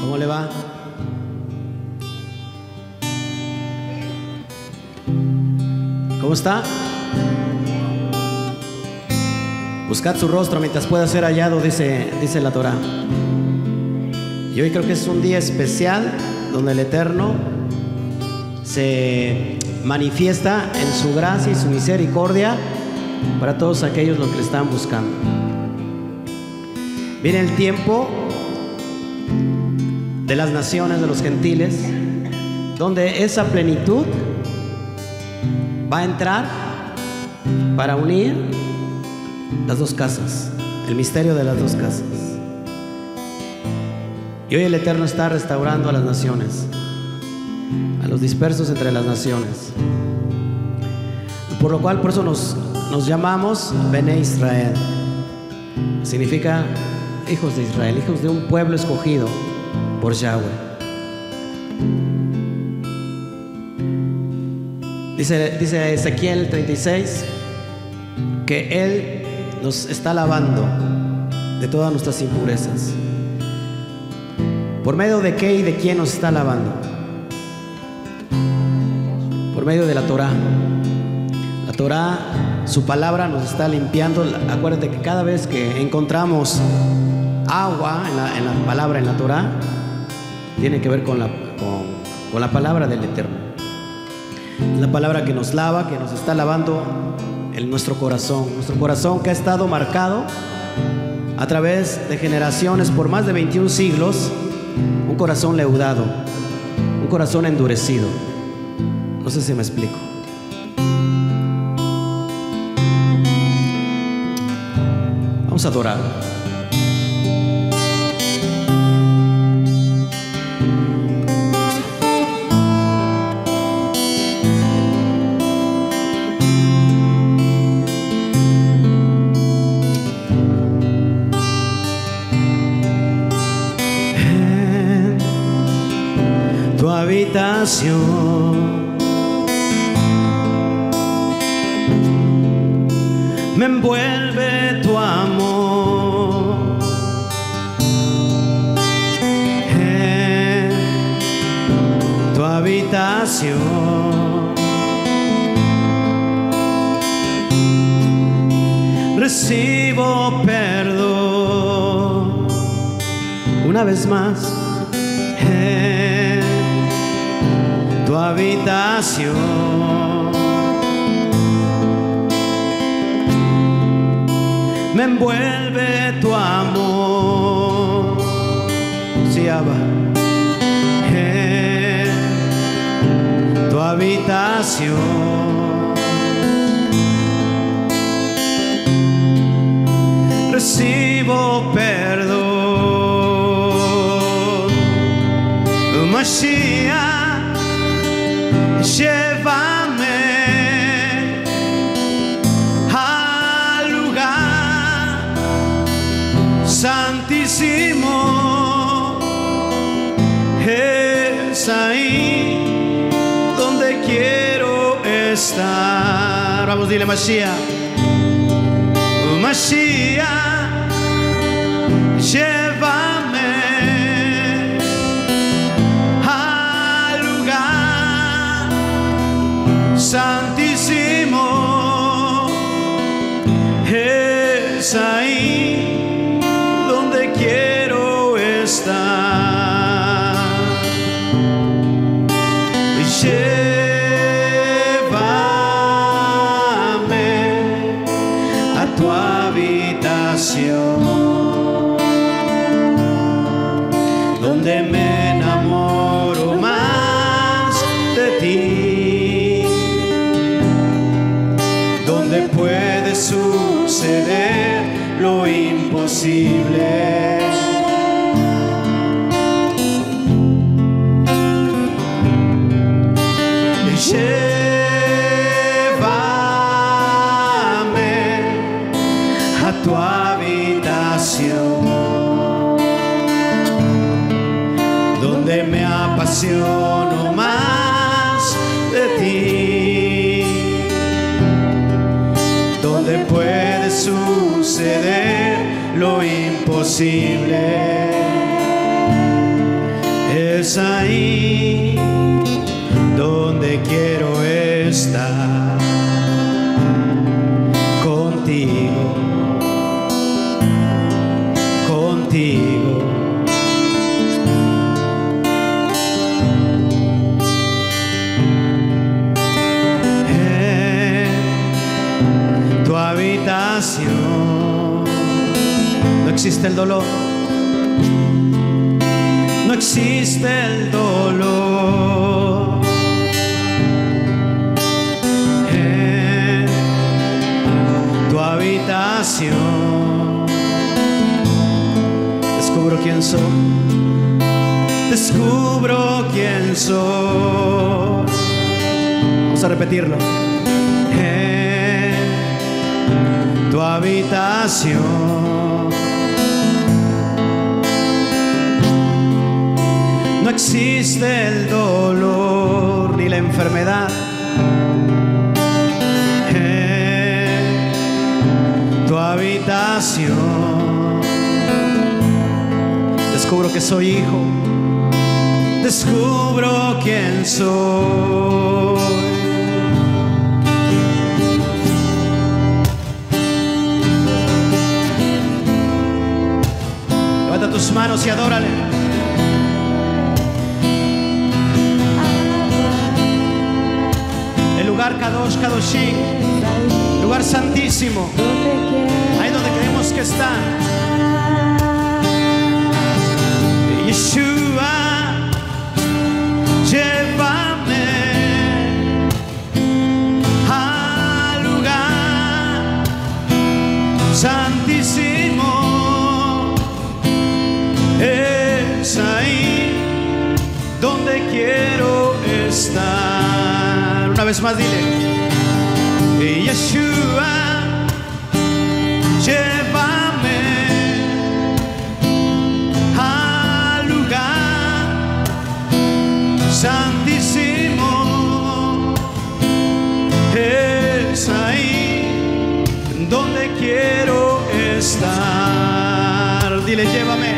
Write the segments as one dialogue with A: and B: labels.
A: ¿Cómo le va? ¿Cómo está? Buscad su rostro mientras pueda ser hallado, dice, dice la Torah. Y hoy creo que es un día especial donde el Eterno se manifiesta en su gracia y su misericordia para todos aquellos los que le están buscando. Viene el tiempo de las naciones, de los gentiles, donde esa plenitud va a entrar para unir las dos casas, el misterio de las dos casas. Y hoy el Eterno está restaurando a las naciones, a los dispersos entre las naciones. Por lo cual, por eso nos, llamamos Bene Israel. Significa hijos de Israel, hijos de un pueblo escogido por Yahweh. Dice, dice Ezequiel 36 que Él nos está lavando de todas nuestras impurezas. ¿Por medio de qué y de quién nos está lavando? Por medio de la Torah. La Torah, su palabra nos está limpiando. Acuérdate que cada vez que encontramos agua en la, en la palabra, en la Torah, tiene que ver con la, con, la palabra del Eterno. La palabra que nos lava, que nos está lavando en nuestro corazón. Nuestro corazón que ha estado marcado a través de generaciones por más de 21 siglos. Un corazón leudado, un corazón endurecido. No sé si me explico. Vamos a adorar. Tu habitación. Me envuelve tu amor. En tu habitación. Recibo perdón una vez más tu habitación. Me envuelve tu amor. Sí, Abba. En tu habitación. Recibo perdón. Vamos, dile donde me enamoro más de ti, donde puede suceder lo imposible. Es ahí donde quiero estar existe el dolor no existe el dolor. En tu habitación descubro quién soy, descubro quién soy. Vamos a repetirlo. En tu habitación existe el dolor ni la enfermedad. En tu habitación descubro que soy hijo, descubro quién soy. Levanta tus manos y adórale. Lugar Kadosh Kadoshim, lugar santísimo, ahí donde queremos que está. Yeshua, vez más dile. Yeshua, llévame al lugar santísimo. Es ahí donde quiero estar. Dile, llévame.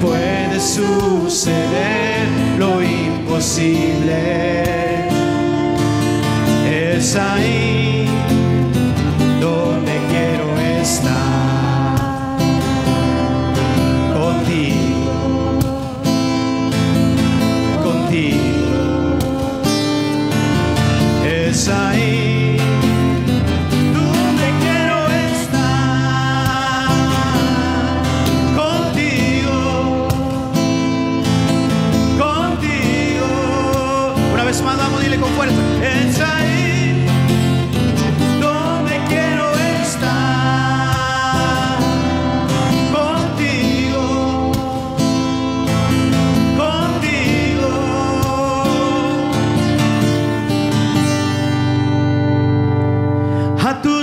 A: puede suceder lo imposible. Es ahí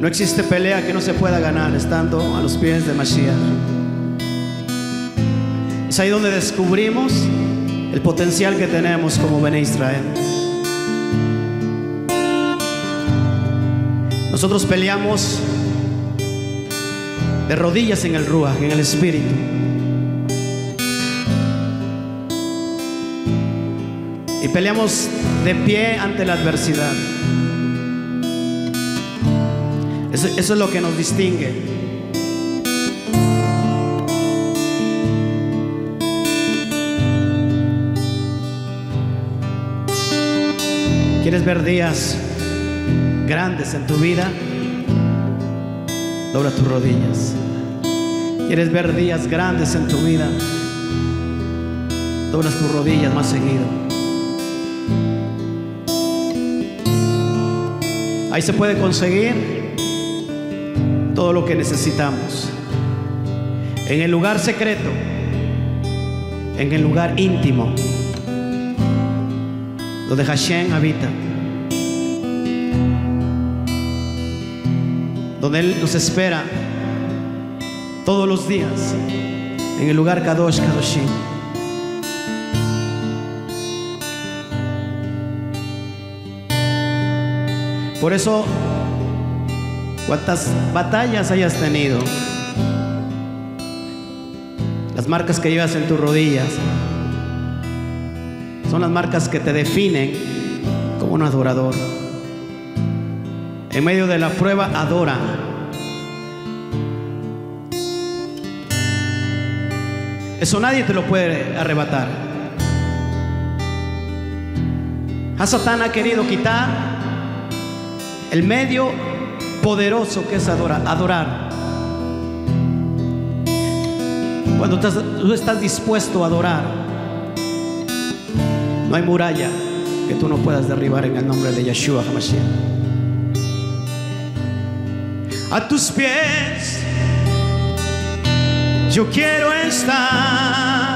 A: No existe pelea que no se pueda ganar estando a los pies de Mashiach. Es ahí donde descubrimos el potencial que tenemos como Bene Israel. Nosotros peleamos de rodillas en el Ruach, en el Espíritu. Y peleamos de pie ante la adversidad. Eso, es lo que nos distingue. ¿Quieres ver días grandes en tu vida? Dobla tus rodillas. ¿Quieres ver días grandes en tu vida? Doblas tus rodillas más seguido. Ahí se puede conseguir todo lo que necesitamos. En el lugar secreto, en el lugar íntimo donde Hashem habita, donde Él nos espera todos los días, en el lugar Kadosh Kadoshim. Por eso, cuantas batallas hayas tenido, las marcas que llevas en tus rodillas, son las marcas que te definen como un adorador. En medio de la prueba, adora. Eso nadie te lo puede arrebatar. A Satán ha querido quitar el medio poderoso que es adorar. adorar. Cuando tú estás dispuesto a adorar, no hay muralla que tú no puedas derribar en el nombre de Yeshua HaMashiach. A tus pies yo quiero estar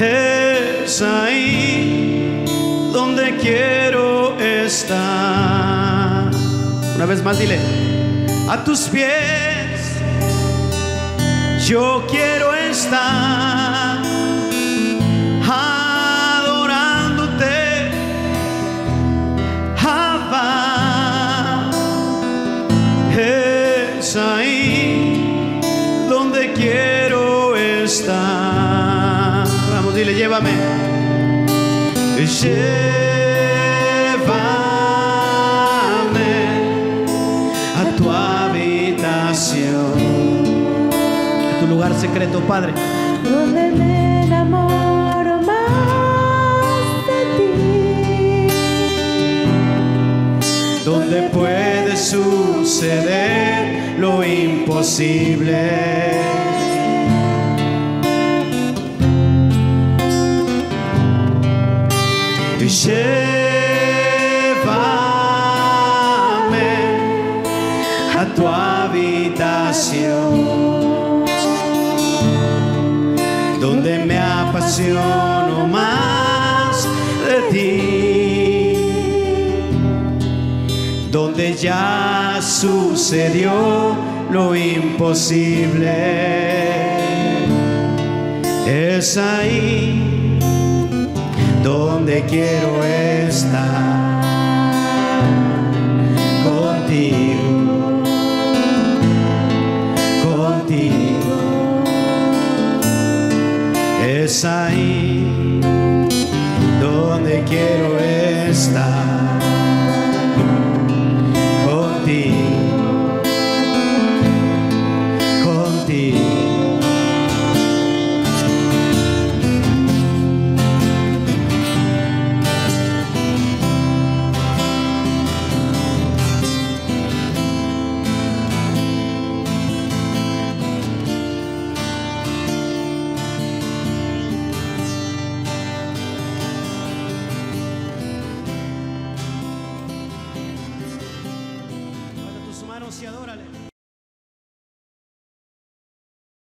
A: es ahí donde quiero estar. Una vez más, dile a tus pies. Yo quiero estar adorándote, Abba. Es ahí donde quiero estar. Dile, llévame. lugar secreto, Padre.
B: Donde me enamoro más de ti.
A: Donde puede suceder lo imposible. Y llévame a tu habitación donde me apasiono más de ti, donde ya sucedió lo imposible. Es ahí donde quiero estar contigo. es ahí donde quiero estar